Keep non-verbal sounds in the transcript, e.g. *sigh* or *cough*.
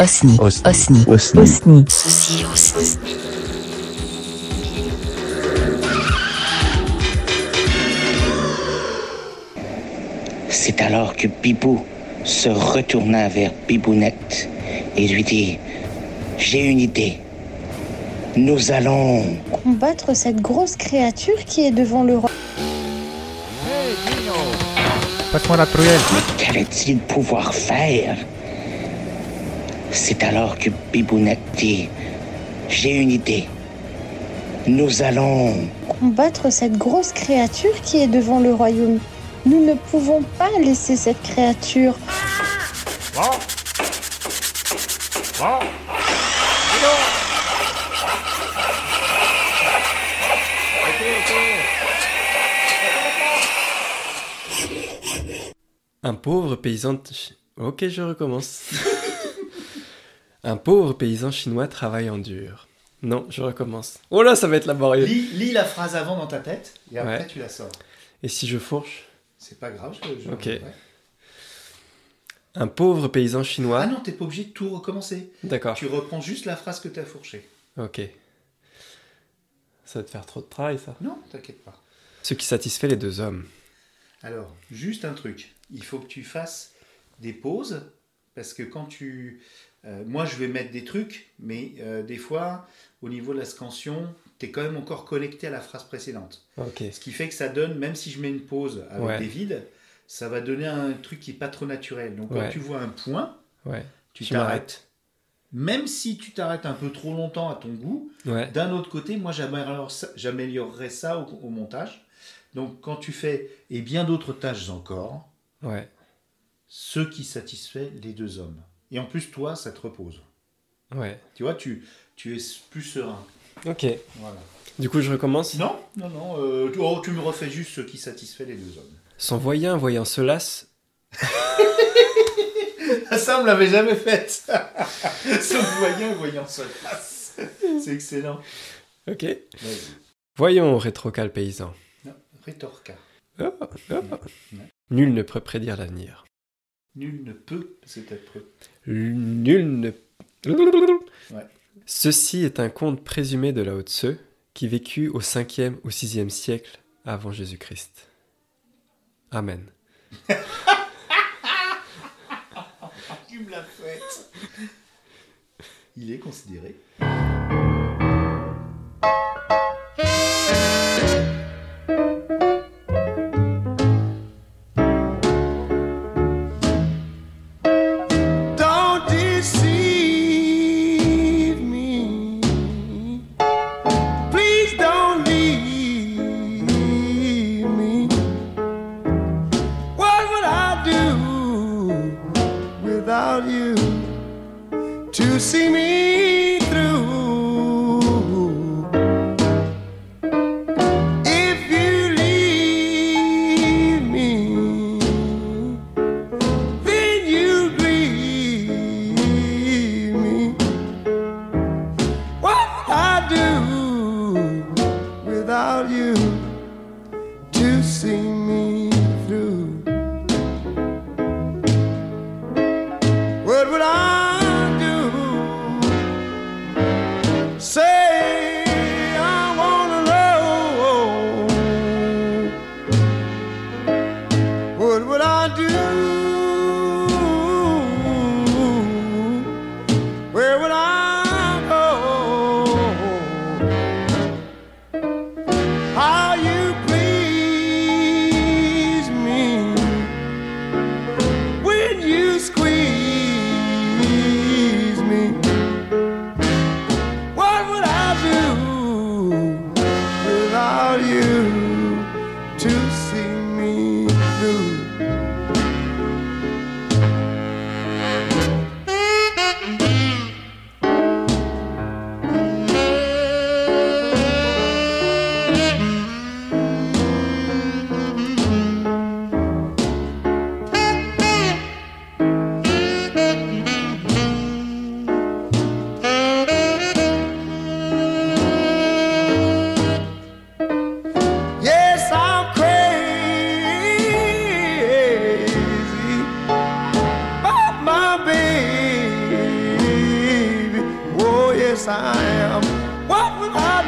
Osni. Osni. Osni. Osni. Osni. C'est alors que Bibou se retourna vers Bibounette et lui dit J'ai une idée. Nous allons. Combattre cette grosse créature qui est devant le roi. Passe-moi la truelle. Mais qu'allait-il pouvoir faire? C'est alors que Bibounette dit J'ai une idée. Nous allons. Combattre cette grosse créature qui est devant le royaume. Nous ne pouvons pas laisser cette créature. Un pauvre paysan... Ok, je recommence. *laughs* Un pauvre paysan chinois travaille en dur. Non, je recommence. Oh là, ça va être laborieux. Lis, lis la phrase avant dans ta tête et après Ouais. tu la sors. Et si je fourche C'est pas grave. Je, je- Ok. ouais. Un pauvre paysan chinois... Ah non, t'es pas obligé de tout recommencer. D'accord. Tu reprends juste la phrase que t'as fourchée. Ok. Ça va te faire trop de travail, ça. Non, t'inquiète pas. Ce qui satisfait les deux hommes. Alors, juste un truc. Il faut que tu fasses des pauses parce que quand tu. euh, moi, je vais mettre des trucs, mais euh, des fois, au niveau de la scansion, tu es quand même encore connecté à la phrase précédente. Ok. Ce qui fait que ça donne, même si je mets une pause avec Ouais. des vides, ça va donner un truc qui n'est pas trop naturel. Donc, quand tu vois un point, Ouais. tu t'arrêtes. Même si tu t'arrêtes un peu trop longtemps à ton goût, d'un autre côté, moi j'améliorerais ça au, au montage. Donc quand tu fais, et bien d'autres tâches encore, Ouais. Ce qui satisfait les deux hommes. Et en plus, toi, ça te repose. Ouais. Tu vois, tu, tu es plus serein. Ok. Voilà. Du coup, je recommence? Non, non, non. euh, tu, oh, tu me refais juste ce qui satisfait les deux hommes. Son voisin voyant se lasse. *laughs* ça, on me l'avait jamais fait. *laughs* Son voyant, voyant se passe. C'est excellent. Ok. Voyons, rétrocal paysan. Non, Rétorca. Oh, oh. Nul ne peut prédire l'avenir. Nul ne peut, c'est être peu. Nul ne. Ouais. Ceci est un conte présumé de Lao Tse qui vécut au 5e ou 6e siècle avant Jésus-Christ. Amen. *laughs* Tu me l'as. Il est considéré. Do without you to see me What I am, what would I?